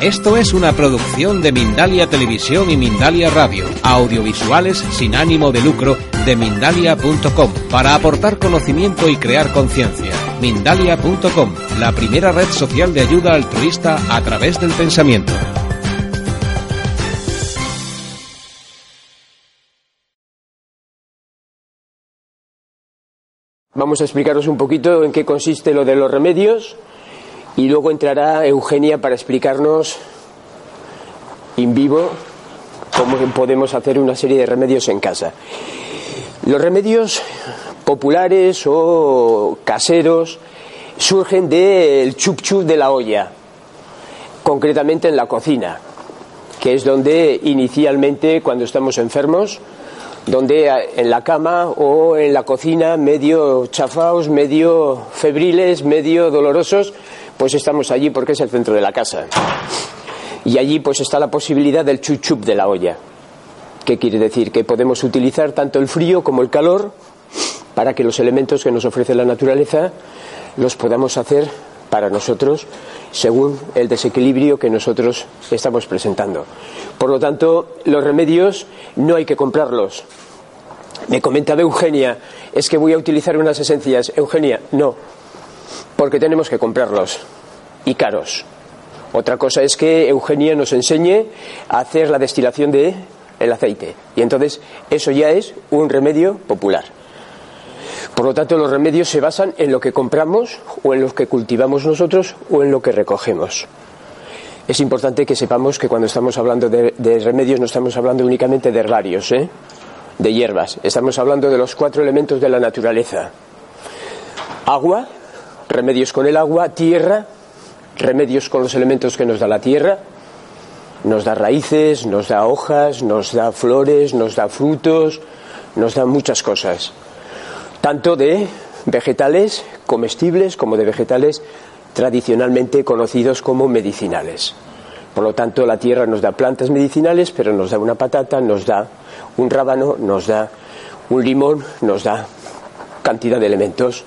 Esto es una producción de Mindalia Televisión y Mindalia Radio, audiovisuales sin ánimo de lucro de mindalia.com, para aportar conocimiento y crear conciencia. Mindalia.com, la primera red social de ayuda altruista a través del pensamiento. Vamos a explicaros un poquito en qué consiste lo de los remedios y luego entrará Eugenia para explicarnos en vivo cómo podemos hacer una serie de remedios en casa. Los remedios populares o caseros surgen del chup chup de la olla, concretamente en la cocina, que es donde inicialmente cuando estamos enfermos, donde en la cama o en la cocina medio chafaos, medio febriles, medio dolorosos, pues estamos allí porque es el centro de la casa. Y allí pues está la posibilidad del chuchup de la olla. ¿Qué quiere decir? Que podemos utilizar tanto el frío como el calor para que los elementos que nos ofrece la naturaleza los podamos hacer para nosotros según el desequilibrio que nosotros estamos presentando. Por lo tanto, los remedios no hay que comprarlos. Me comentaba Eugenia, es que voy a utilizar unas esencias. Eugenia, no, porque tenemos que comprarlos y caros. Otra cosa es que Eugenia nos enseñe a hacer la destilación de el aceite y entonces eso ya es un remedio popular. Por lo tanto, los remedios se basan en lo que compramos o en lo que cultivamos nosotros o en lo que recogemos. Es importante que sepamos que cuando estamos hablando de, remedios no estamos hablando únicamente de herbarios, ¿eh? de hierbas. Estamos hablando de los cuatro elementos de la naturaleza. Agua, remedios con el agua, tierra, remedios con los elementos que nos da la tierra, nos da raíces, nos da hojas, nos da flores, nos da frutos, nos da muchas cosas, tanto de vegetales comestibles como de vegetales tradicionalmente conocidos como medicinales. Por lo tanto, la tierra nos da plantas medicinales, pero nos da una patata, nos da un rábano, nos da un limón, nos da cantidad de elementos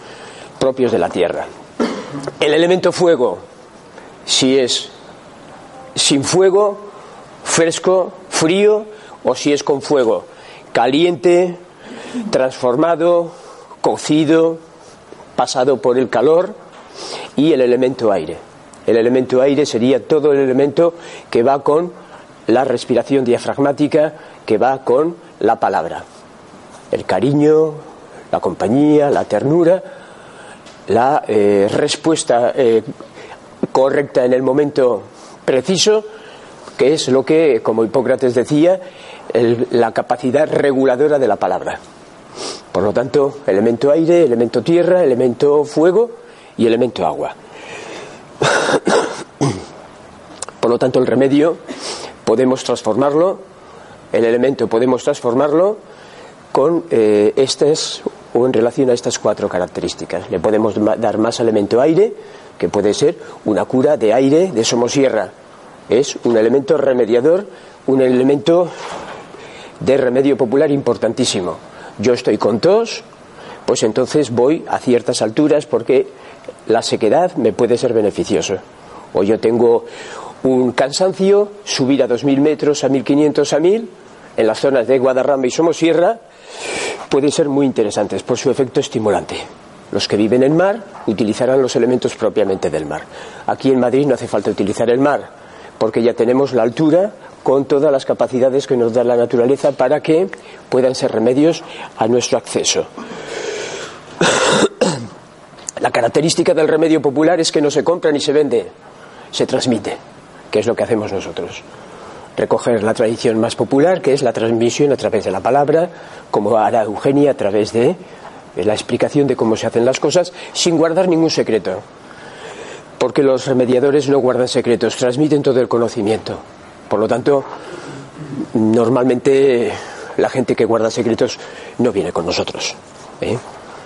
propios de la Tierra. El elemento fuego, si es sin fuego, fresco, frío, o si es con fuego, caliente, transformado, cocido, pasado por el calor, y el elemento aire. El elemento aire sería todo el elemento que va con la respiración diafragmática, que va con la palabra. El cariño, la compañía, la ternura, la eh, respuesta eh, correcta en el momento preciso, que es lo que, como Hipócrates decía, la capacidad reguladora de la palabra. Por lo tanto, elemento aire, elemento tierra, elemento fuego y elemento agua. Por lo tanto, el remedio podemos transformarlo, el elemento podemos transformarlo con eh, estas o en relación a estas cuatro características. Le podemos dar más elemento aire, que puede ser una cura de aire de somosierra. Es un elemento remediador, un elemento de remedio popular importantísimo. Yo estoy con tos, pues entonces voy a ciertas alturas porque la sequedad me puede ser beneficioso. O yo tengo un cansancio, subir a 2.000 metros, a 1.500, a 1.000, en las zonas de Guadarrama y Somosierra, pueden ser muy interesantes por su efecto estimulante. Los que viven en mar utilizarán los elementos propiamente del mar. Aquí en Madrid no hace falta utilizar el mar, porque ya tenemos la altura con todas las capacidades que nos da la naturaleza para que puedan ser remedios a nuestro acceso. La característica del remedio popular es que no se compra ni se vende, se transmite, que es lo que hacemos nosotros recoger la tradición más popular, que es la transmisión a través de la palabra, como hará Eugenia a través de, la explicación de cómo se hacen las cosas, sin guardar ningún secreto. porque los remediadores no guardan secretos, transmiten todo el conocimiento. Por lo tanto, normalmente la gente que guarda secretos no viene con nosotros. ¿eh?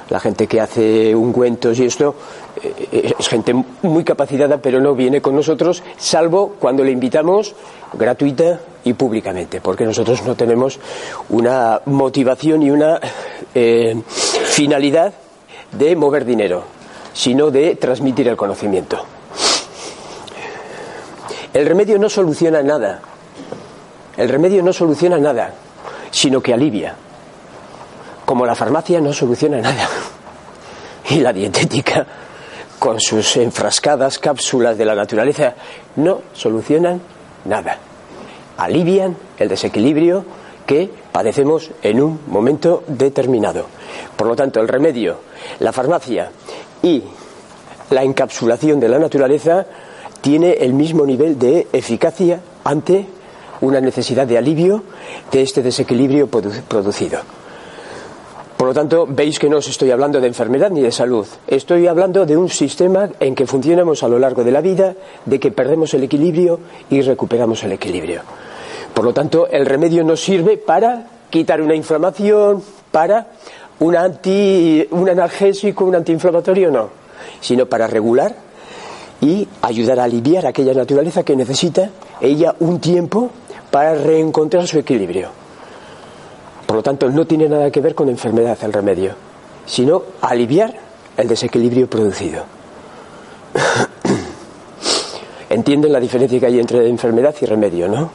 La gente que hace ungüentos y esto eh, es gente muy capacitada, pero no viene con nosotros, salvo cuando le invitamos gratuita y públicamente, porque nosotros no tenemos una motivación y una eh, finalidad de mover dinero, sino de transmitir el conocimiento. El remedio no soluciona nada. El remedio no soluciona nada, sino que alivia. Como la farmacia no soluciona nada. Y la dietética, con sus enfrascadas cápsulas de la naturaleza, no solucionan nada. Alivian el desequilibrio que padecemos en un momento determinado. Por lo tanto, el remedio, la farmacia y la encapsulación de la naturaleza tiene el mismo nivel de eficacia ante una necesidad de alivio de este desequilibrio producido. Por lo tanto, veis que no os estoy hablando de enfermedad ni de salud. Estoy hablando de un sistema en que funcionamos a lo largo de la vida, de que perdemos el equilibrio y recuperamos el equilibrio. Por lo tanto, el remedio no sirve para quitar una inflamación, para un, anti, un analgésico, un antiinflamatorio, no, sino para regular y ayudar a aliviar aquella naturaleza que necesita ella un tiempo para reencontrar su equilibrio. Por lo tanto, no tiene nada que ver con enfermedad el remedio, sino aliviar el desequilibrio producido. Entienden la diferencia que hay entre enfermedad y remedio, ¿no?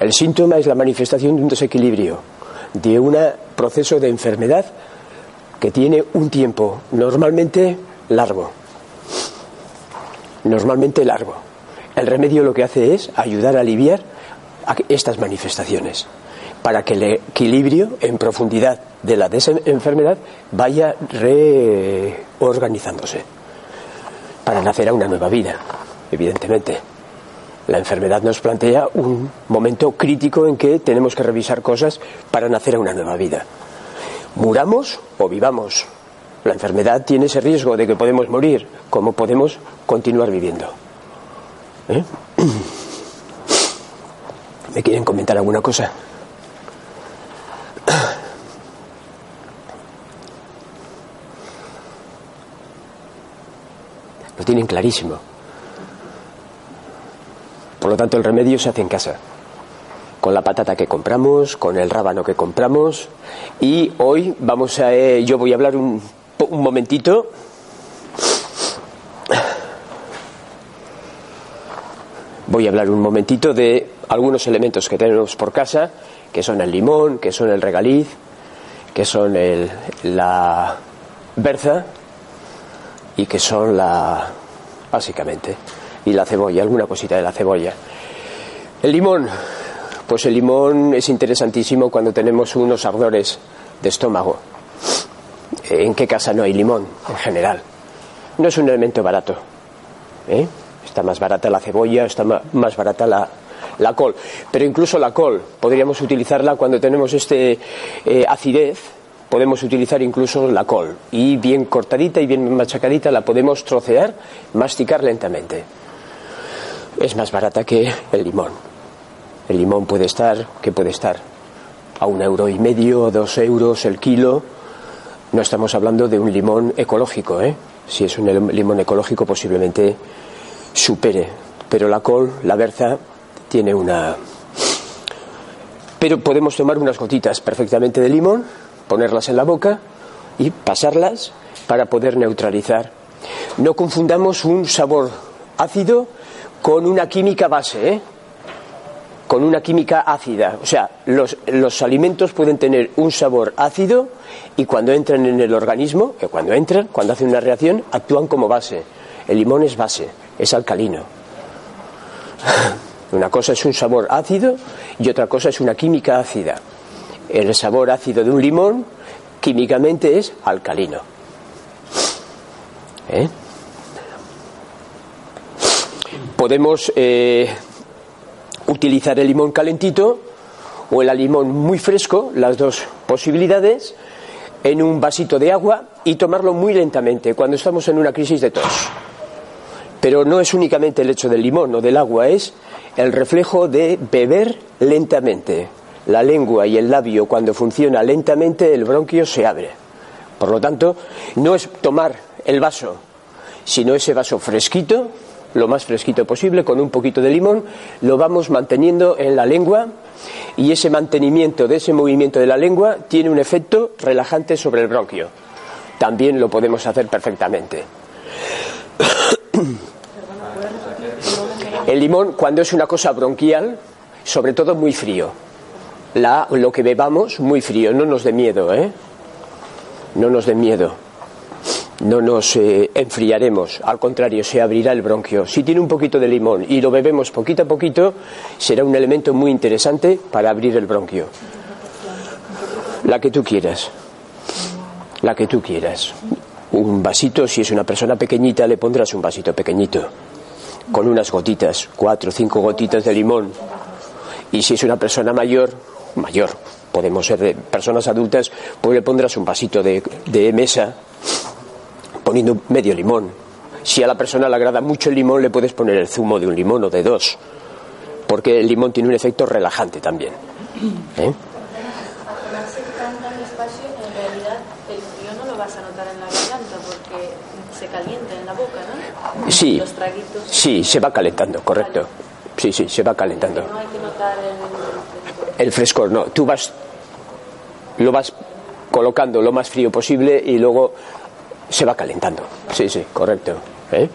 El síntoma es la manifestación de un desequilibrio, de un proceso de enfermedad que tiene un tiempo normalmente largo. Normalmente largo. El remedio lo que hace es ayudar a aliviar estas manifestaciones para que el equilibrio en profundidad de la enfermedad vaya reorganizándose para nacer a una nueva vida, evidentemente. La enfermedad nos plantea un momento crítico en que tenemos que revisar cosas para nacer a una nueva vida. Muramos o vivamos. La enfermedad tiene ese riesgo de que podemos morir, como podemos continuar viviendo. ¿Eh? ¿Me quieren comentar alguna cosa? Lo tienen clarísimo. Por lo tanto, el remedio se hace en casa. Con la patata que compramos, con el rábano que compramos. Y hoy vamos a. Eh, yo voy a hablar un, un momentito voy a hablar un momentito de algunos elementos que tenemos por casa, que son el limón, que son el regaliz, que son el, la berza y que son la, básicamente, y la cebolla, alguna cosita de la cebolla. El limón, pues el limón es interesantísimo cuando tenemos unos ardores de estómago. ¿En qué casa no hay limón en general? No es un elemento barato. ¿eh? Está más barata la cebolla, está más barata la, la col. Pero incluso la col, podríamos utilizarla cuando tenemos este eh, acidez, podemos utilizar incluso la col. Y bien cortadita y bien machacadita la podemos trocear, masticar lentamente. Es más barata que el limón. El limón puede estar, ¿qué puede estar? A un euro y medio, dos euros el kilo. No estamos hablando de un limón ecológico, ¿eh? Si es un limón ecológico, posiblemente supere. Pero la col, la berza, tiene una... Pero podemos tomar unas gotitas perfectamente de limón, ponerlas en la boca y pasarlas para poder neutralizar. No confundamos un sabor ácido con una química base, ¿eh? con una química ácida. O sea, los, los, alimentos pueden tener un sabor ácido y cuando entran en el organismo, que cuando entran, cuando hacen una reacción, actúan como base. El limón es base es alcalino. Una cosa es un sabor ácido y otra cosa es una química ácida. El sabor ácido de un limón químicamente es alcalino. ¿Eh? Podemos eh, utilizar el limón calentito o el limón muy fresco, las dos posibilidades, en un vasito de agua y tomarlo muy lentamente cuando estamos en una crisis de tos. Pero no es únicamente el hecho del limón o del agua, es el reflejo de beber lentamente. La lengua y el labio, cuando funciona lentamente, el bronquio se abre. Por lo tanto, no es tomar el vaso, sino ese vaso fresquito, lo más fresquito posible, con un poquito de limón, lo vamos manteniendo en la lengua y ese mantenimiento de ese movimiento de la lengua tiene un efecto relajante sobre el bronquio. También lo podemos hacer perfectamente. El limón, cuando es una cosa bronquial, sobre todo muy frío. La, lo que bebamos, muy frío, no nos dé miedo, ¿eh? No nos dé miedo. No nos eh, enfriaremos, al contrario, se abrirá el bronquio. Si tiene un poquito de limón y lo bebemos poquito a poquito, será un elemento muy interesante para abrir el bronquio. La que tú quieras. La que tú quieras. Un vasito, si es una persona pequeñita, le pondrás un vasito pequeñito con unas gotitas, cuatro o cinco gotitas de limón. Y si es una persona mayor, mayor, podemos ser de personas adultas, pues le pondrás un vasito de, de mesa poniendo medio limón. Si a la persona le agrada mucho el limón, le puedes poner el zumo de un limón o de dos, porque el limón tiene un efecto relajante también. ¿eh? Sí, sí, se va calentando, correcto. Sí, sí, se va calentando. No hay que notar el, frescor, no. Tú vas, lo vas colocando lo más frío posible y luego se va calentando. Sí, sí, correcto. ¿eh?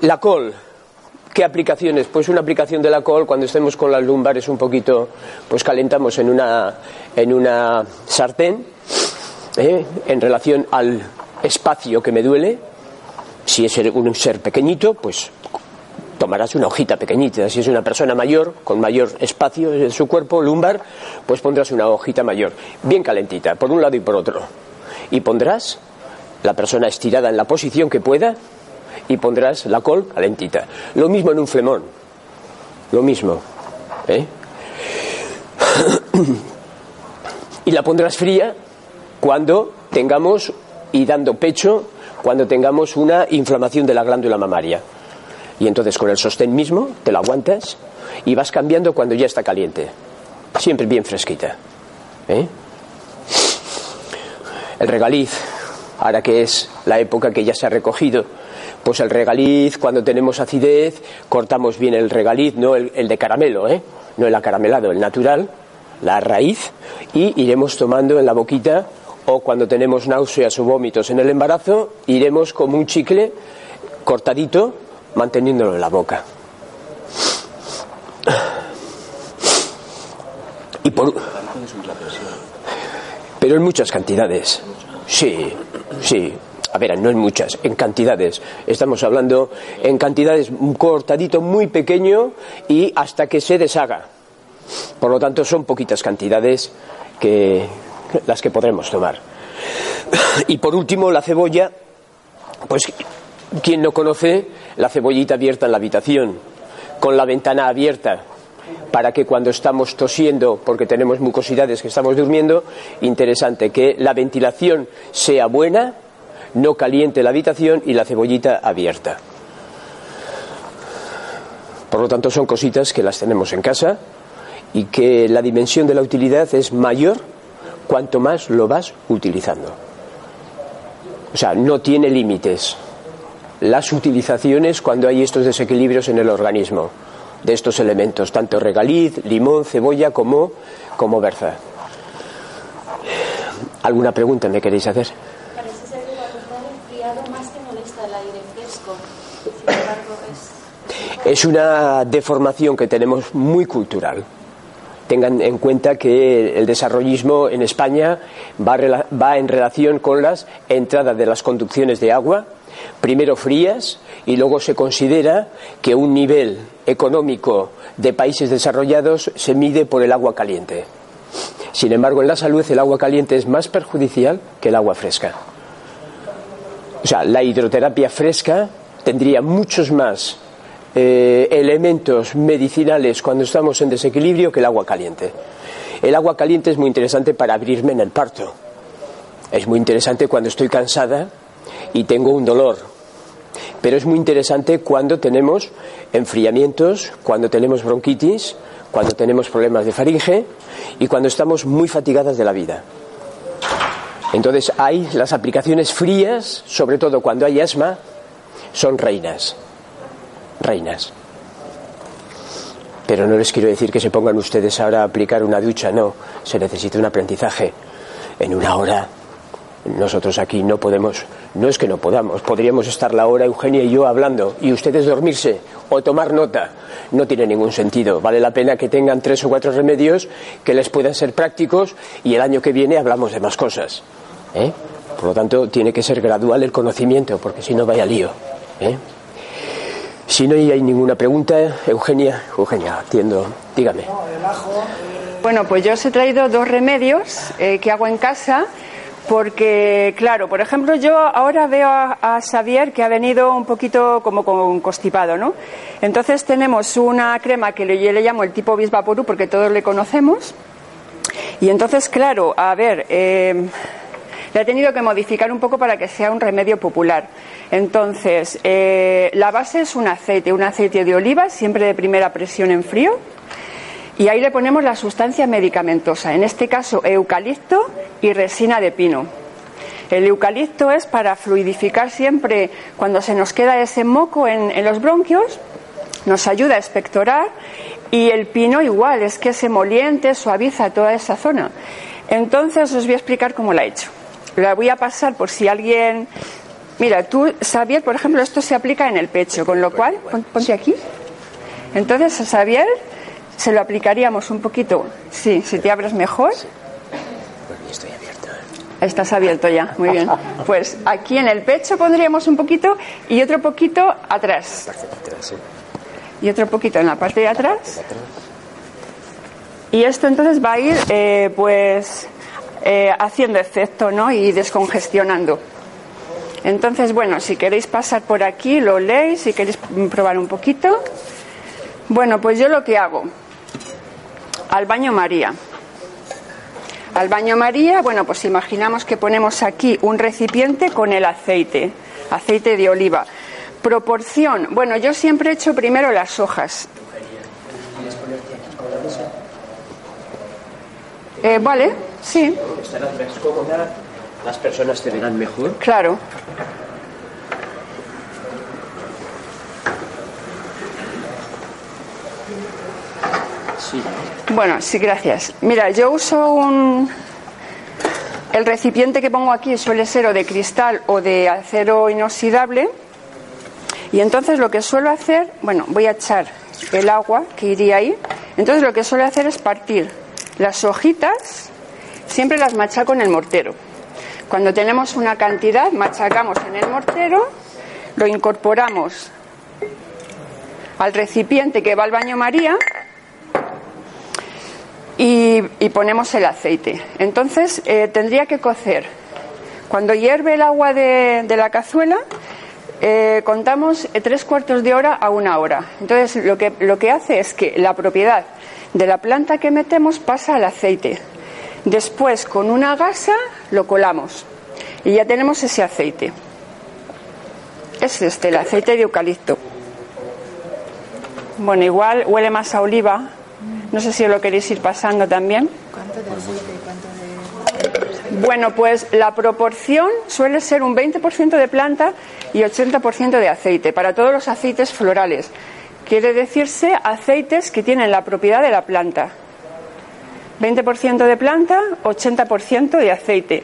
la col, ¿Qué aplicaciones? Pues una aplicación de la col, cuando estemos con las lumbares un poquito, pues calentamos en una, en una sartén, ¿eh? en relación al espacio que me duele, si es un ser pequeñito, pues tomarás una hojita pequeñita. Si es una persona mayor, con mayor espacio en su cuerpo, lumbar, pues pondrás una hojita mayor, bien calentita, por un lado y por otro. Y pondrás la persona estirada en la posición que pueda y pondrás la col calentita. Lo mismo en un flemón. Lo mismo. ¿eh? y la pondrás fría cuando tengamos y dando pecho cuando tengamos una inflamación de la glándula mamaria. Y entonces con el sostén mismo te la aguantas y vas cambiando cuando ya está caliente. Siempre bien fresquita. ¿eh? El regaliz, ahora que es la época que ya se ha recogido, pues el regaliz, cuando tenemos acidez, cortamos bien el regaliz, no el, el de caramelo, ¿eh? no el acaramelado, el natural, la raíz, y iremos tomando en la boquita o cuando tenemos náuseas o vómitos en el embarazo, iremos como un chicle cortadito, manteniéndolo en la boca. Y por... Pero en muchas cantidades. Sí, sí. A ver, no en muchas, en cantidades. Estamos hablando en cantidades cortadito muy pequeño y hasta que se deshaga. Por lo tanto, son poquitas cantidades que, las que podremos tomar. Y por último, la cebolla, pues quien no conoce la cebollita abierta en la habitación, con la ventana abierta, para que cuando estamos tosiendo, porque tenemos mucosidades que estamos durmiendo, interesante que la ventilación sea buena, no caliente la habitación y la cebollita abierta. Por lo tanto, son cositas que las tenemos en casa y que la dimensión de la utilidad es mayor cuanto más lo vas utilizando. O sea, no tiene límites las utilizaciones cuando hay estos desequilibrios en el organismo de estos elementos, tanto regaliz, limón, cebolla como, como berza. ¿Alguna pregunta me queréis hacer? Parece ser que enfriado más que molesta el aire fresco. Sin embargo, es... es una deformación que tenemos muy cultural tengan en cuenta que el desarrollismo en España va, en relación con las entradas de las conducciones de agua, primero frías y luego se considera que un nivel económico de países desarrollados se mide por el agua caliente. Sin embargo, en la salud el agua caliente es más perjudicial que el agua fresca. O sea, la hidroterapia fresca tendría muchos más eh, elementos medicinales cuando estamos en desequilibrio que el agua caliente. El agua caliente es muy interesante para abrirme en el parto. Es muy interesante cuando estoy cansada y tengo un dolor. Pero es muy interesante cuando tenemos enfriamientos, cuando tenemos bronquitis, cuando tenemos problemas de faringe y cuando estamos muy fatigadas de la vida. Entonces hay las aplicaciones frías, sobre todo cuando hay asma, son reinas. Reinas. Pero no les quiero decir que se pongan ustedes ahora a aplicar una ducha, no. Se necesita un aprendizaje. En una hora nosotros aquí no podemos, no es que no podamos, podríamos estar la hora Eugenia y yo hablando y ustedes dormirse o tomar nota. No tiene ningún sentido. Vale la pena que tengan tres o cuatro remedios que les puedan ser prácticos y el año que viene hablamos de más cosas. ¿eh? Por lo tanto, tiene que ser gradual el conocimiento, porque si no vaya lío. ¿eh? Si no hay ninguna pregunta, Eugenia, Eugenia, atiendo, dígame. Bueno, pues yo os he traído dos remedios eh, que hago en casa porque, claro, por ejemplo, yo ahora veo a, Xavier que ha venido un poquito como constipado, ¿no? Entonces tenemos una crema que yo le llamo el tipo Bisvaporú porque todos le conocemos. Y entonces, claro, a ver, eh, le he tenido que modificar un poco para que sea un remedio popular. Entonces, eh, la base es un aceite, un aceite de oliva, siempre de primera presión en frío y ahí le ponemos la sustancia medicamentosa, en este caso eucalipto y resina de pino. El eucalipto es para fluidificar siempre cuando se nos queda ese moco en, los bronquios, nos ayuda a expectorar y el pino igual, es que se moliente, suaviza toda esa zona. Entonces os voy a explicar cómo la he hecho. La voy a pasar por si alguien... Mira, tú, Xavier, por ejemplo, esto se aplica en el pecho, con lo cual, ponte aquí. Entonces, Xavier, se lo aplicaríamos un poquito. Sí, si te abres mejor. estoy abierto. Estás abierto ya, muy bien. Pues aquí en el pecho pondríamos un poquito y otro poquito atrás. Y otro poquito en la parte de atrás. Y esto entonces va a ir, eh, pues, eh, haciendo efecto, ¿no? Y descongestionando. Entonces, bueno, si queréis pasar por aquí, lo leéis, si queréis probar un poquito. Bueno, pues yo lo que hago, al baño María. Al baño María, bueno, pues imaginamos que ponemos aquí un recipiente con el aceite, aceite de oliva. Proporción, bueno, yo siempre he hecho primero las hojas. Eh, vale, sí. Las personas te verán mejor. Claro. Bueno, sí, gracias. Mira, yo uso un. El recipiente que pongo aquí suele ser o de cristal o de acero inoxidable. Y entonces lo que suelo hacer, bueno, voy a echar el agua que iría ahí. Entonces lo que suelo hacer es partir las hojitas, siempre las machaco en el mortero. Cuando tenemos una cantidad, machacamos en el mortero, lo incorporamos al recipiente que va al baño María y, ponemos el aceite. Entonces eh, tendría que cocer. Cuando hierve el agua de, la cazuela, eh, contamos tres cuartos de hora a una hora. Entonces lo que, lo que hace es que la propiedad de la planta que metemos pasa al aceite. Después con una gasa lo colamos y ya tenemos ese aceite. Es este, el aceite de eucalipto. Bueno, igual huele más a oliva, no sé si lo queréis ir pasando también. ¿Cuánto de aceite y cuánto de.? Bueno, pues la proporción suele ser un 20% de planta y 80% de aceite para todos los aceites florales. Quiere decirse aceites que tienen la propiedad de la planta. 20% de planta, 80% de aceite.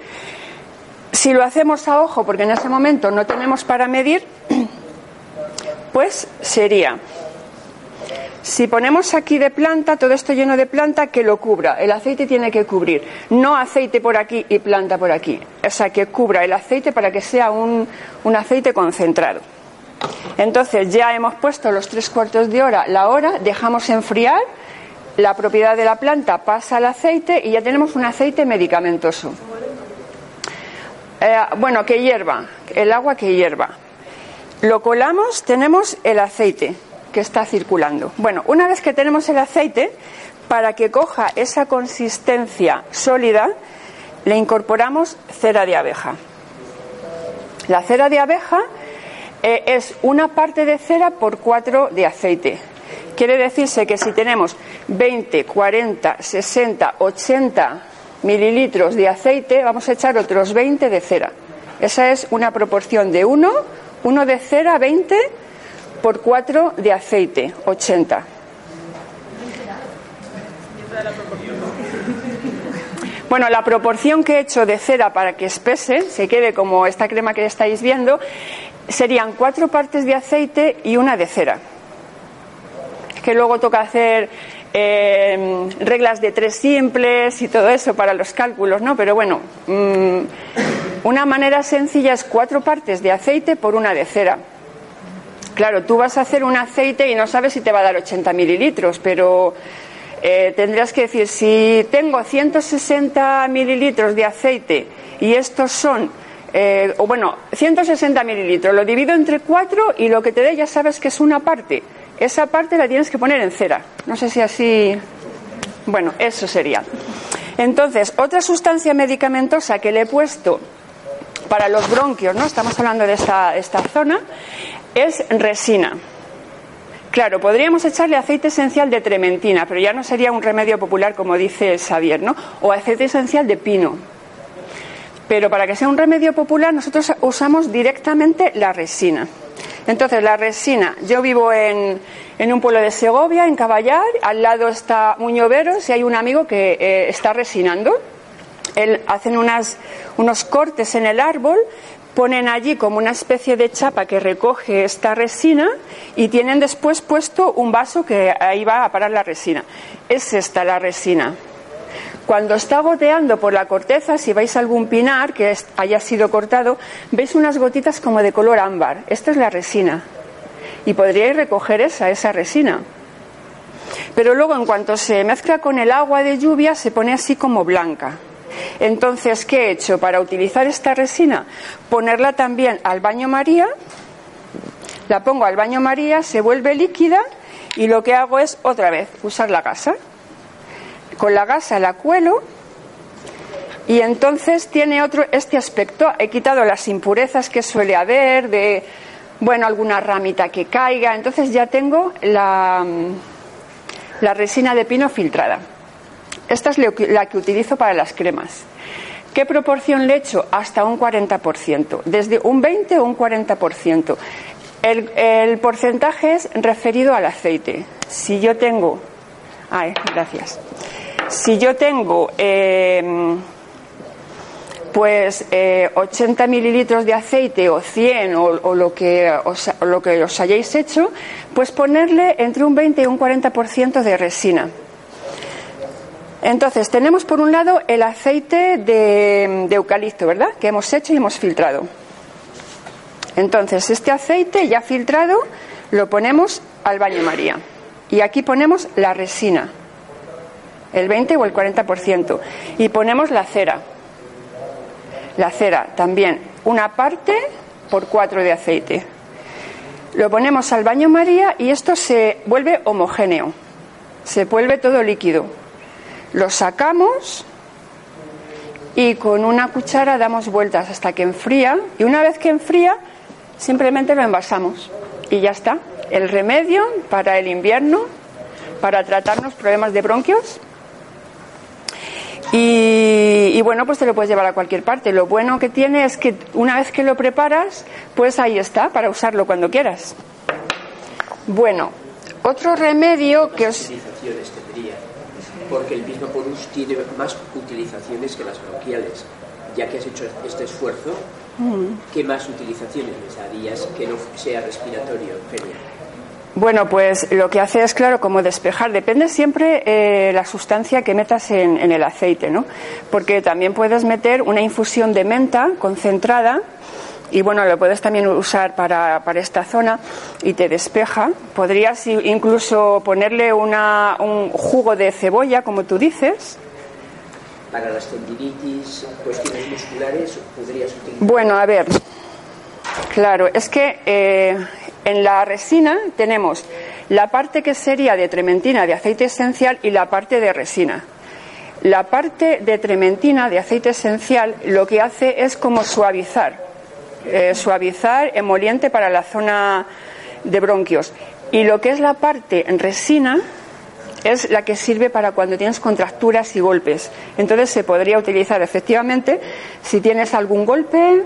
Si lo hacemos a ojo, porque en ese momento no tenemos para medir, pues sería si ponemos aquí de planta, todo esto lleno de planta, que lo cubra. El aceite tiene que cubrir. No aceite por aquí y planta por aquí. O sea, que cubra el aceite para que sea un, aceite concentrado. Entonces ya hemos puesto los tres cuartos de hora, la hora, dejamos enfriar, la propiedad de la planta pasa al aceite y ya tenemos un aceite medicamentoso. Eh, bueno, que hierva, el agua que hierva. Lo colamos, tenemos el aceite que está circulando. Bueno, una vez que tenemos el aceite, para que coja esa consistencia sólida, le incorporamos cera de abeja. La cera de abeja eh, es una parte de cera por cuatro de aceite. Quiere decirse que si tenemos 20, 40, 60, 80 mililitros de aceite, vamos a echar otros 20 de cera. Esa es una proporción de 1, 1 de cera, 20, por 4 de aceite, 80. Bueno, la proporción que he hecho de cera para que espese, se quede como esta crema que estáis viendo, serían cuatro partes de aceite y una de cera. Que luego toca hacer eh, reglas de tres simples y todo eso para los cálculos, ¿no? Pero bueno, mm, una manera sencilla es cuatro partes de aceite por una de cera. Claro, tú vas a hacer un aceite y no sabes si te va a dar 80 mililitros, pero eh, tendrías que decir, si tengo 160 mililitros de aceite y estos son, eh, o bueno, 160 mililitros, lo divido entre cuatro y lo que te dé ya sabes que es una parte. Esa parte la tienes que poner en cera. No sé si así. Bueno, eso sería. Entonces, otra sustancia medicamentosa que le he puesto para los bronquios, ¿no? Estamos hablando de esta, esta zona, es resina. Claro, podríamos echarle aceite esencial de trementina, pero ya no sería un remedio popular como dice Xavier, ¿no? O aceite esencial de pino. Pero para que sea un remedio popular nosotros usamos directamente la resina. Entonces, la resina, yo vivo en, en un pueblo de Segovia, en Caballar, al lado está Muñoveros y hay un amigo que eh, está resinando. Él hacen unas, unos cortes en el árbol, ponen allí como una especie de chapa que recoge esta resina y tienen después puesto un vaso que ahí va a parar la resina. Es esta la resina. Cuando está goteando por la corteza, si vais a algún pinar que haya sido cortado, veis unas gotitas como de color ámbar. Esta es la resina. Y podríais recoger esa, resina. Pero luego, en cuanto se mezcla con el agua de lluvia, se pone así como blanca. Entonces, ¿qué he hecho para utilizar esta resina? Ponerla también al baño María, la pongo al baño María, se vuelve líquida y lo que hago es otra vez usar la gasa. Con la gasa la cuelo y entonces tiene otro este aspecto. He quitado las impurezas que suele haber de bueno alguna ramita que caiga. Entonces ya tengo la, la resina de pino filtrada. Esta es la que utilizo para las cremas. ¿Qué proporción le echo? Hasta un 40%, desde un 20 o un 40%. El, el porcentaje es referido al aceite. Si yo tengo. Ay, gracias. Si yo tengo. Eh, pues eh, 80 mililitros de aceite o 100 o, lo, que os, o lo que os hayáis hecho, pues ponerle entre un 20 y un 40% de resina. Entonces, tenemos por un lado el aceite de, eucalipto, ¿verdad? Que hemos hecho y hemos filtrado. Entonces, este aceite ya filtrado lo ponemos al baño María. Y aquí ponemos la resina, el 20 o el 40%. Y ponemos la cera. La cera también, una parte por cuatro de aceite. Lo ponemos al baño María y esto se vuelve homogéneo. Se vuelve todo líquido lo sacamos y con una cuchara damos vueltas hasta que enfría y una vez que enfría simplemente lo envasamos y ya está. El remedio para el invierno, para tratarnos problemas de bronquios. Y, y, bueno, pues te lo puedes llevar a cualquier parte. Lo bueno que tiene es que una vez que lo preparas, pues ahí está, para usarlo cuando quieras. Bueno, otro remedio que os porque el Pismaporus tiene más utilizaciones que las bronquiales. Ya que has hecho este esfuerzo, mm. ¿qué más utilizaciones les darías que no sea respiratorio, Feria? Bueno, pues lo que hace es, claro, como despejar. Depende siempre eh, la sustancia que metas en, en, el aceite, ¿no? Porque también puedes meter una infusión de menta concentrada y bueno, lo puedes también usar para, para esta zona y te despeja. Podrías incluso ponerle una, un jugo de cebolla, como tú dices. Para las tendinitis, cuestiones musculares, podrías utilizar. Bueno, a ver, claro, es que eh, en la resina tenemos la parte que sería de trementina, de aceite esencial, y la parte de resina. La parte de trementina, de aceite esencial, lo que hace es como suavizar, eh, suavizar emoliente para la zona de bronquios. Y lo que es la parte resina es la que sirve para cuando tienes contracturas y golpes. Entonces se podría utilizar efectivamente si tienes algún golpe,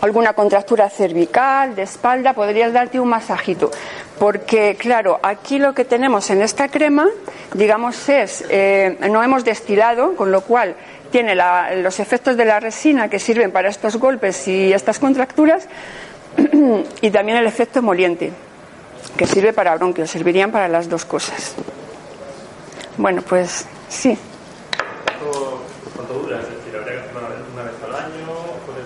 alguna contractura cervical, de espalda, podrías darte un masajito. Porque, claro, aquí lo que tenemos en esta crema, digamos, es, eh, no hemos destilado, con lo cual tiene los efectos de la resina que sirven para estos golpes y estas contracturas, y también el efecto emoliente, que sirve para bronquios, servirían para las dos cosas. Bueno, pues sí. ¿Cuánto, dura? Es decir, ¿habría que una vez al año? ¿Puede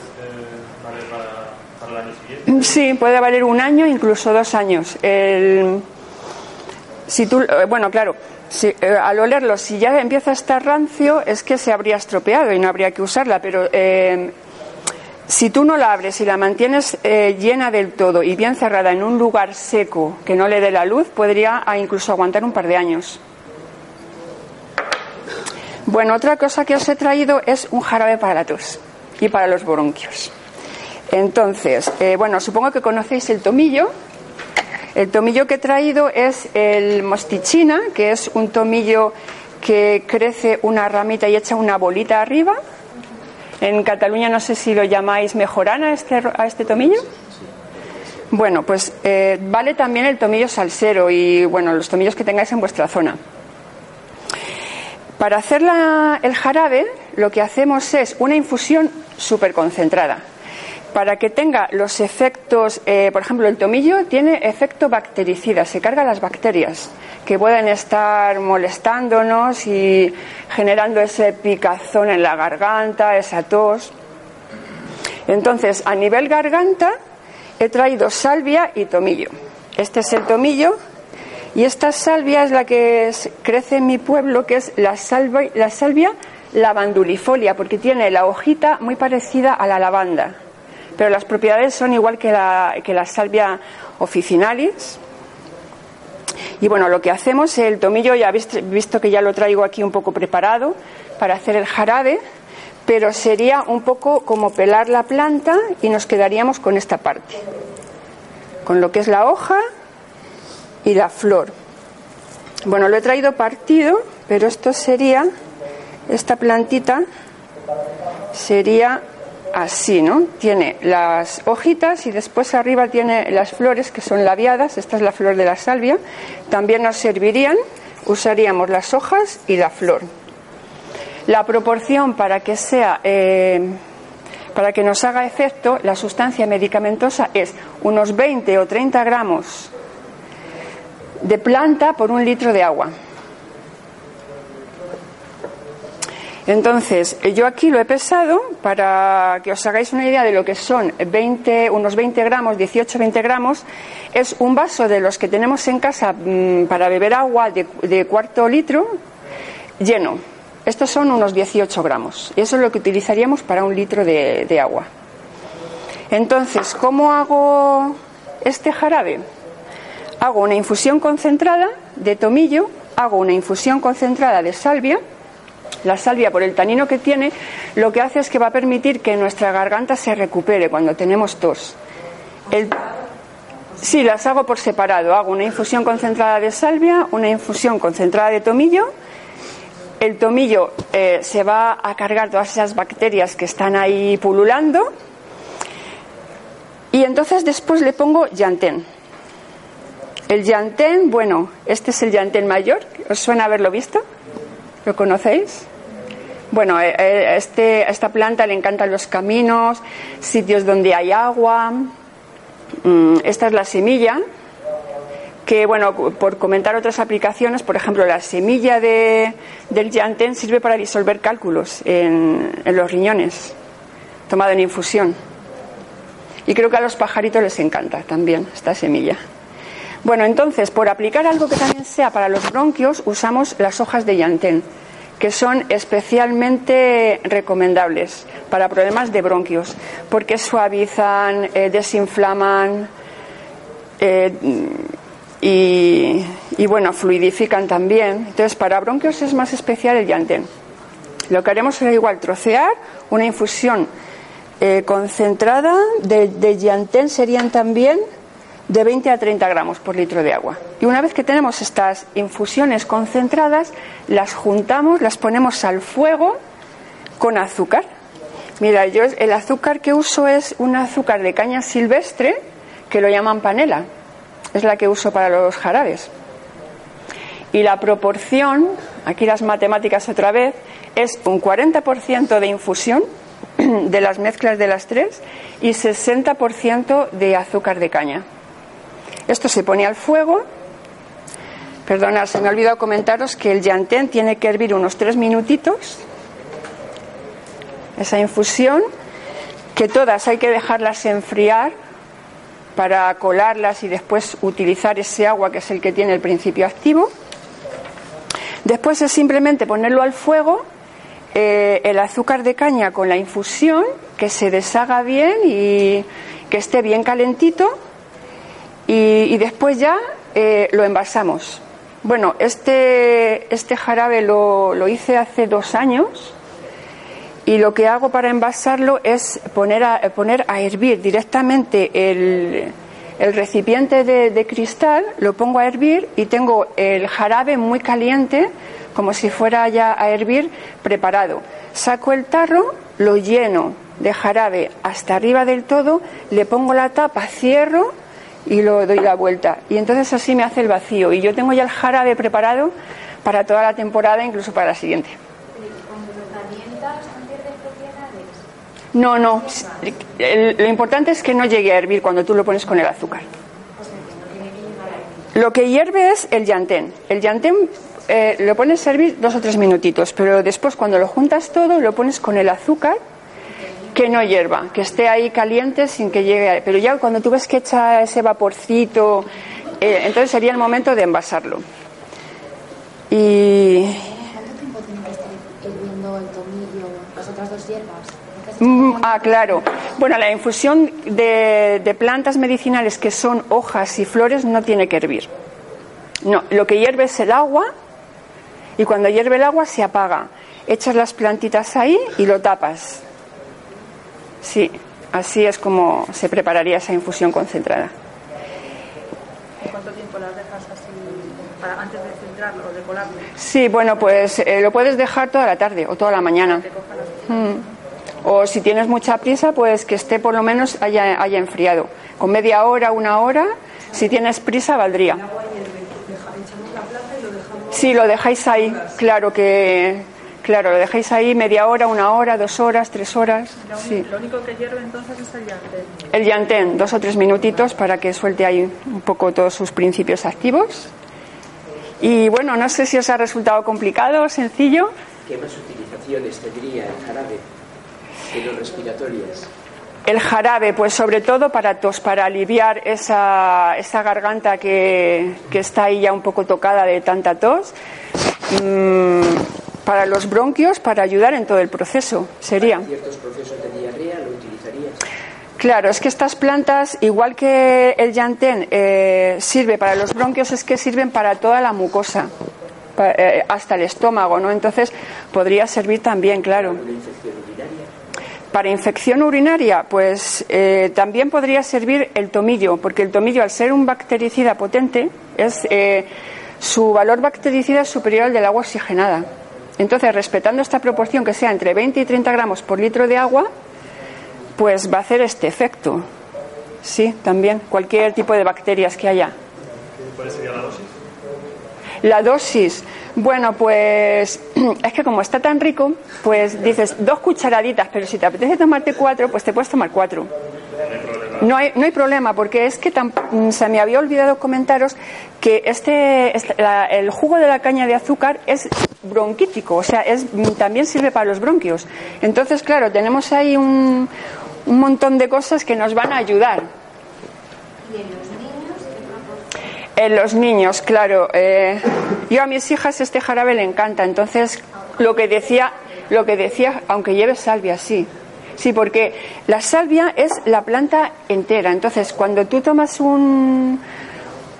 valer para, el año siguiente? Sí, puede valer un año, incluso dos años. Si tú, eh, bueno, claro, si, eh, al olerlo, si ya empieza a estar rancio, es que se habría estropeado y no habría que usarla, pero eh, si tú no la abres y la mantienes llena del todo y bien cerrada en un lugar seco que no le dé la luz, podría ah, incluso aguantar un par de años. Bueno, otra cosa que os he traído es un jarabe para la tos y para los bronquios. Entonces, eh, bueno, supongo que conocéis el tomillo. El tomillo que he traído es el mostichina, que es un tomillo que crece una ramita y echa una bolita arriba. En Cataluña no sé si lo llamáis mejorana a este, a este tomillo. Bueno, pues eh, vale también el tomillo salsero y bueno, los tomillos que tengáis en vuestra zona. Para hacer el jarabe, lo que hacemos es una infusión súper concentrada. Para que tenga los efectos, eh, por ejemplo, el tomillo tiene efecto bactericida, se carga las bacterias que pueden estar molestándonos y generando ese picazón en la garganta, esa tos. Entonces, a nivel garganta, he traído salvia y tomillo. Este es el tomillo y esta salvia es la que crece en mi pueblo, que es la salvia, la salvia lavandulifolia, porque tiene la hojita muy parecida a la lavanda. Pero las propiedades son igual que la, que la salvia officinalis. Y bueno, lo que hacemos, el tomillo, ya habéis visto que ya lo traigo aquí un poco preparado para hacer el jarabe, pero sería un poco como pelar la planta y nos quedaríamos con esta parte. Con lo que es la hoja y la flor. Bueno, lo he traído partido, pero esto sería, esta plantita sería así, ¿no? Tiene las hojitas y después arriba tiene las flores que son labiadas, esta es la flor de la salvia, también nos servirían, usaríamos las hojas y la flor. La proporción para que sea, eh, para que nos haga efecto, la sustancia medicamentosa es unos 20 o 30 gramos de planta por un litro de agua. Entonces, yo aquí lo he pesado para que os hagáis una idea de lo que son 20, unos 20 gramos, 18, 20 gramos. Es un vaso de los que tenemos en casa mm, para beber agua de, cuarto litro lleno. Estos son unos 18 gramos. Y eso es lo que utilizaríamos para un litro de, de agua. Entonces, ¿cómo hago este jarabe? hago una infusión concentrada de tomillo, hago una infusión concentrada de salvia. La salvia, por el tanino que tiene, lo que hace es que va a permitir que nuestra garganta se recupere cuando tenemos tos. Sí, las hago por separado. Hago una infusión concentrada de salvia, una infusión concentrada de tomillo. El tomillo eh, se va a cargar todas esas bacterias que están ahí pululando. Y entonces después le pongo llantén. El llantén, bueno, este es el llantén mayor. ¿Os suena haberlo visto? ¿Lo conocéis? Bueno, eh, eh, este, a esta planta le encantan los caminos, sitios donde hay agua. Mm, esta es la semilla, que bueno, por comentar otras aplicaciones, por ejemplo, la semilla de, del llantén sirve para disolver cálculos en, en los riñones, tomado en infusión. Y creo que a los pajaritos les encanta también esta semilla. Bueno, entonces, por aplicar algo que también sea para los bronquios, usamos las hojas de llantén, que son especialmente recomendables para problemas de bronquios, porque suavizan, eh, desinflaman eh, y, bueno, fluidifican también. Entonces, para bronquios es más especial el llantén. Lo que haremos será igual trocear una infusión eh, concentrada de, de Yantén serían también de 20 a 30 gramos por litro de agua. Y una vez que tenemos estas infusiones concentradas, las juntamos, las ponemos al fuego con azúcar. Mira, yo el azúcar que uso es un azúcar de caña silvestre que lo llaman panela. Es la que uso para los jarabes. Y la proporción, aquí las matemáticas otra vez, es un 40% de infusión de las mezclas de las tres y 60% de azúcar de caña. Esto se pone al fuego. Perdonad, se me ha olvidado comentaros que el llantén tiene que hervir unos tres minutitos. Esa infusión, que todas hay que dejarlas enfriar para colarlas y después utilizar ese agua que es el que tiene el principio activo. Después es simplemente ponerlo al fuego, eh, el azúcar de caña con la infusión, que se deshaga bien y que esté bien calentito, y, después ya eh, lo envasamos. Bueno, este, este jarabe lo, hice hace dos años y lo que hago para envasarlo es poner a, poner a hervir directamente el, el recipiente de, cristal, lo pongo a hervir y tengo el jarabe muy caliente, como si fuera ya a hervir, preparado. Saco el tarro, lo lleno de jarabe hasta arriba del todo, le pongo la tapa, cierro y lo doy la vuelta. Y entonces así me hace el vacío. Y yo tengo ya el jarabe preparado para toda la temporada, incluso para la siguiente. No, no. lo importante es que no llegue a hervir cuando tú lo pones con el azúcar. Lo que hierve es el llantén. El llantén eh, lo pones a hervir dos o tres minutitos, pero después cuando lo juntas todo lo pones con el azúcar que no hierva, que esté ahí caliente sin que llegue. Pero ya cuando tú ves que echa ese vaporcito, eh, entonces sería el momento de envasarlo. Y. ¿Cuánto tiempo tiene que estar hirviendo el tomillo, las otras dos hierbas? Ah, claro. Bueno, la infusión de, plantas medicinales que son hojas y flores no tiene que hervir. No, lo que hierve es el agua y cuando hierve el agua se apaga. Echas las plantitas ahí y lo tapas. Sí, así es como se prepararía esa infusión concentrada. ¿Cuánto tiempo las dejas así antes de centrarlo o de colarlo? Sí, bueno, pues eh, lo puedes dejar toda la tarde o toda la mañana. O si tienes mucha prisa, pues que esté por lo menos haya, haya enfriado. Con media hora, una hora, si tienes prisa, valdría. Sí, lo dejáis ahí, claro que, claro, lo dejáis ahí media hora, una hora, dos horas, tres horas. Sí. Lo único que hierve entonces es el llantén. El llantén, dos o tres minutitos para que suelte ahí un poco todos sus principios activos. Y bueno, no sé si os ha resultado complicado, sencillo. ¿Qué más utilizaciones tendría el jarabe? respiratorias? El jarabe, pues sobre todo para tos, para aliviar esa, esa garganta que, que, está ahí ya un poco tocada de tanta tos. Mm, para los bronquios, para ayudar en todo el proceso, sería. ciertos procesos de diarrea lo utilizarías? Claro, es que estas plantas, igual que el llantén eh, sirve para los bronquios, es que sirven para toda la mucosa, eh, hasta el estómago, ¿no? Entonces podría servir también, claro. Para infección urinaria, pues eh, también podría servir el tomillo, porque el tomillo, al ser un bactericida potente, es, eh, su valor bactericida es superior al del agua oxigenada. Entonces, respetando esta proporción que sea entre 20 y 30 gramos por litro de agua, pues va a hacer este efecto. Sí, también, cualquier tipo de bacterias que haya. ¿Cuál sería la dosis? La dosis, bueno, pues es que como está tan rico, pues dices dos cucharaditas, pero si te apetece tomarte cuatro, pues te puedes tomar cuatro. No hay, no hay problema, porque es que mm, se me había olvidado comentaros que este, este el jugo de la caña de azúcar es bronquítico, o sea, es, también sirve para los bronquios. Entonces, claro, tenemos ahí un, un montón de cosas que nos van a ayudar. En los niños, claro. Eh, yo a mis hijas este jarabe le encanta, entonces lo que decía, lo que decía, aunque lleve salvia, sí. Sí, porque la salvia es la planta entera. Entonces, cuando tú tomas un,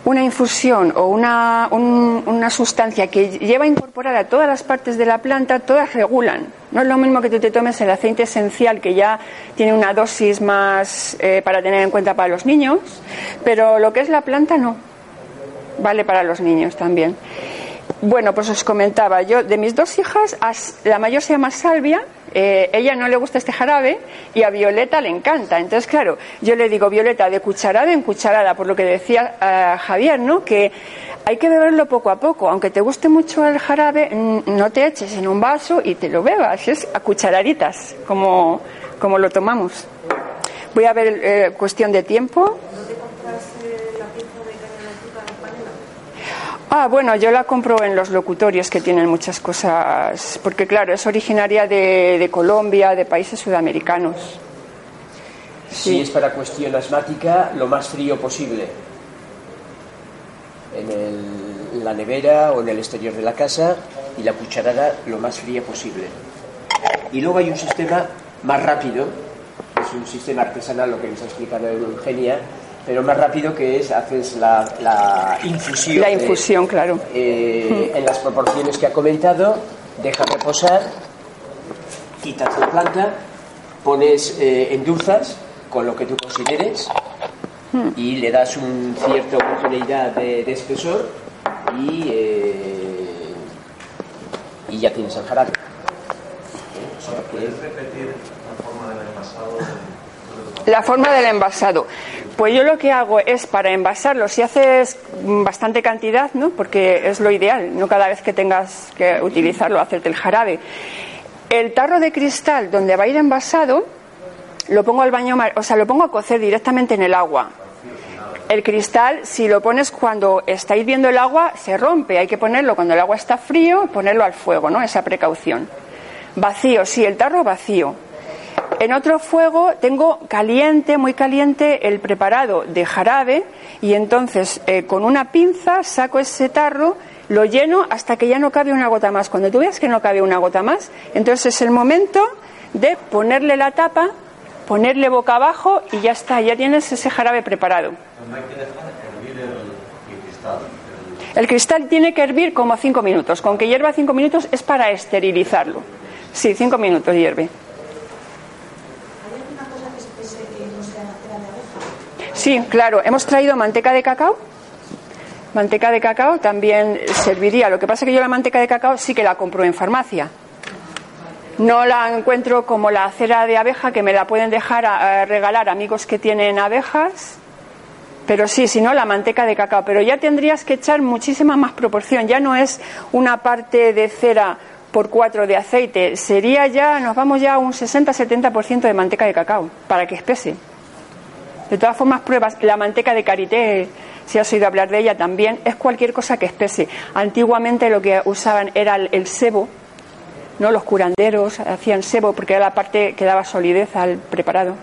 una infusión o una, un- una sustancia que lleva incorporada todas las partes de la planta, todas regulan. No es lo mismo que tú te tomes el aceite esencial, que ya tiene una dosis más eh, para tener en cuenta para los niños, pero lo que es la planta no. Vale para los niños también. Bueno, pues os comentaba, yo de mis dos hijas, as- la mayor se llama Salvia, eh, ella no le gusta este jarabe y a Violeta le encanta. Entonces, claro, yo le digo, Violeta, de cucharada en cucharada, por lo que decía eh, Javier, ¿no? Que hay que beberlo poco a poco. Aunque te guste mucho el jarabe, no te eches en un vaso y te lo bebas, es a cucharaditas, como, como lo tomamos. Voy a ver eh, cuestión de tiempo. Ah, bueno, yo la compro en los locutorios que tienen muchas cosas, porque claro, es originaria de, de Colombia, de países sudamericanos. Si es para cuestión asmática, lo más frío posible. En, el- la nevera o en el exterior de la casa y la cucharada lo más fría posible. Y luego hay un sistema más rápido, es un sistema artesanal, lo que nos ha explicado Eugenia, pero más rápido que es, haces la, la infusión. La de- infusión, claro. eh, en las proporciones que ha comentado, dejas reposar, quitas la planta, pones, eh, endulzas con lo que tú consideres y le das un cierta homogeneidad de, de espesor y, eh, y ya tienes el jarabe. ¿Puedes repetir la forma del envasado? La forma del envasado. Pues yo lo que hago es para envasarlo, si haces bastante cantidad, ¿no? Porque es lo ideal, no cada vez que tengas que utilizarlo, hacerte el jarabe. El tarro de cristal donde va a ir envasado, lo pongo al baño, o sea, lo pongo a cocer directamente en el agua. El cristal, si lo pones cuando está hirviendo el agua, se rompe. Hay que ponerlo cuando el agua está frío, ponerlo al fuego, ¿no? Esa precaución. Vacío, sí, el tarro vacío. En otro fuego tengo caliente, muy caliente, el preparado de jarabe y entonces eh, con una pinza saco ese tarro, lo lleno hasta que ya no cabe una gota más. Cuando tú veas que no cabe una gota más, entonces es el momento de ponerle la tapa, ponerle boca abajo y ya está, ya tienes ese jarabe preparado. No hay que dejar hervir el, el cristal. el- El cristal tiene que hervir como cinco minutos. Con que hierva cinco minutos es para esterilizarlo. Sí, cinco minutos hierve. Sí, claro. Hemos traído manteca de cacao. Manteca de cacao también serviría. Lo que pasa es que yo la manteca de cacao sí que la compro en farmacia. No la encuentro como la cera de abeja que me la pueden dejar a, regalar amigos que tienen abejas. Pero sí, si no, la manteca de cacao. Pero ya tendrías que echar muchísima más proporción. Ya no es una parte de cera por cuatro de aceite. Sería ya, nos vamos ya a un 60-70% de manteca de cacao para que espese. De todas formas, pruebas. La manteca de karité, si has oído hablar de ella también, es cualquier cosa que espese. Antiguamente lo que usaban era el, sebo, ¿no? Los curanderos hacían sebo porque era la parte que daba solidez al preparado.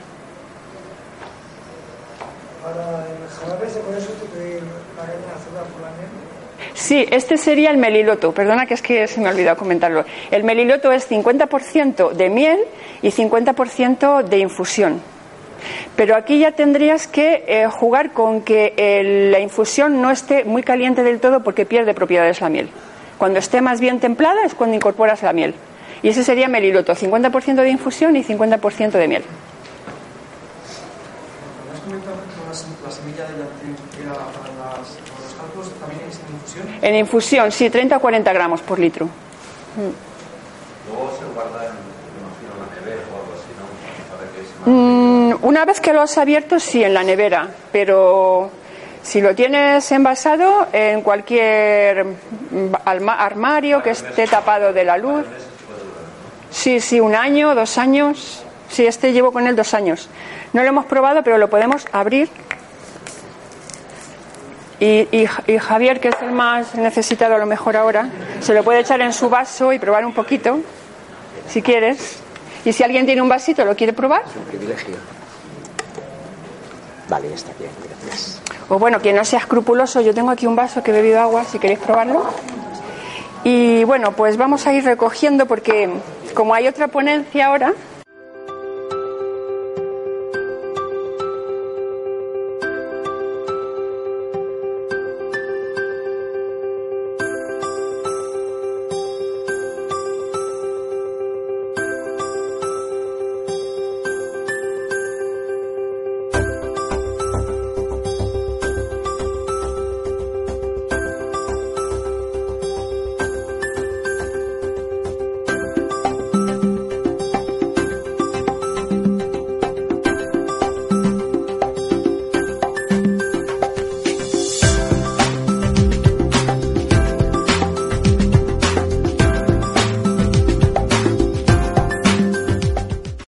Sí, este sería el meliloto. Perdona que es que se me ha olvidado comentarlo. El meliloto es 50% de miel y 50% de infusión. Pero aquí ya tendrías que eh, jugar con que el- la infusión no esté muy caliente del todo porque pierde propiedades la miel. Cuando esté más bien templada es cuando incorporas la miel. Y ese sería meliloto, 50% de infusión y 50% de miel. ¿Me has comentado que las- la semilla de la que era para, las, para los cálculos también es en infusión? En infusión, sí, 30 o 40 gramos por litro. Luego se guarda en, me imagino, en la nevera o algo así, ¿no? Para que se Mm, una vez que lo has abierto, sí, en la nevera, pero si lo tienes envasado en cualquier armario que esté tapado de la luz. Sí, sí, un año, dos años. Sí, este llevo con él dos años. No lo hemos probado, pero lo podemos abrir. Y, y- y Javier, que es el más necesitado a lo mejor ahora, se lo puede echar en su vaso y probar un poquito, si quieres. Y si alguien tiene un vasito, lo quiere probar. Es un privilegio. Vale, está bien, gracias. O bueno, quien no sea escrupuloso, yo tengo aquí un vaso que he bebido agua, si queréis probarlo. Y bueno, pues vamos a ir recogiendo porque como hay otra ponencia ahora,